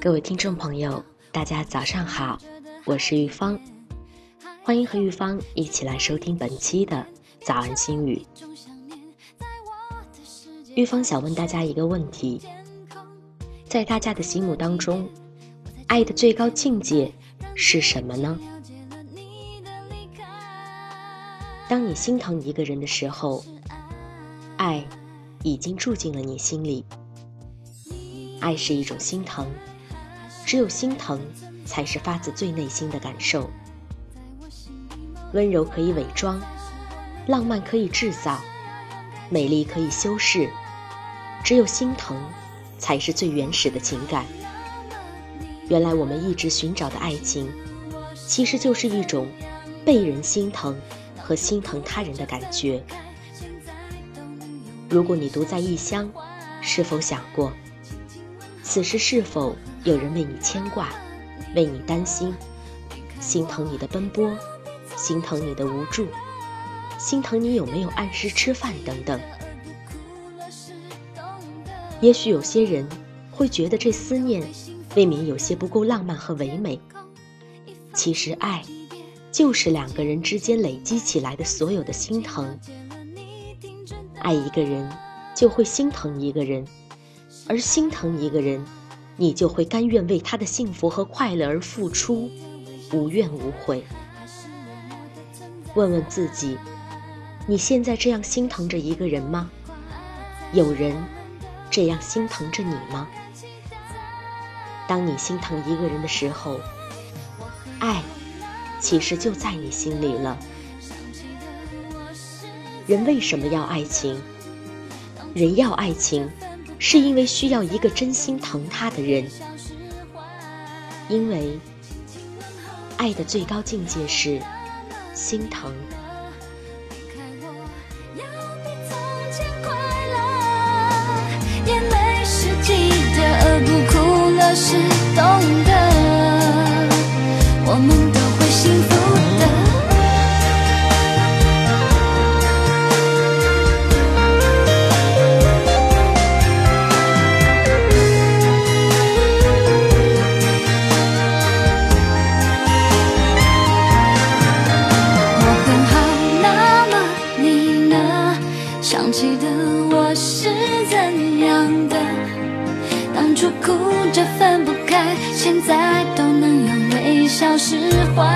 各位听众朋友，大家早上好，我是玉芳，欢迎和玉芳一起来收听本期的早安心语。玉芳想问大家一个问题：在大家的心目当中，爱的最高境界是什么呢？当你心疼一个人的时候，爱已经住进了你心里。爱是一种心疼，只有心疼才是发自最内心的感受。温柔可以伪装，浪漫可以制造，美丽可以修饰。只有心疼，才是最原始的情感。原来我们一直寻找的爱情，其实就是一种被人心疼和心疼他人的感觉。如果你独在异乡，是否想过，此时是否有人为你牵挂，为你担心，心疼你的奔波，心疼你的无助，心疼你有没有按时吃饭等等。也许有些人会觉得这思念未免有些不够浪漫和唯美。其实爱，就是两个人之间累积起来的所有的心疼。爱一个人，就会心疼一个人，而心疼一个人，你就会甘愿为他的幸福和快乐而付出，无怨无悔。问问自己，你现在这样心疼着一个人吗？有人。这样心疼着你吗？当你心疼一个人的时候，爱其实就在你心里了。人为什么要爱情？人要爱情，是因为需要一个真心疼他的人。因为爱的最高境界是心疼。是懂得，想起的我是怎样的，当初哭着分不开，现在都能用微笑释怀。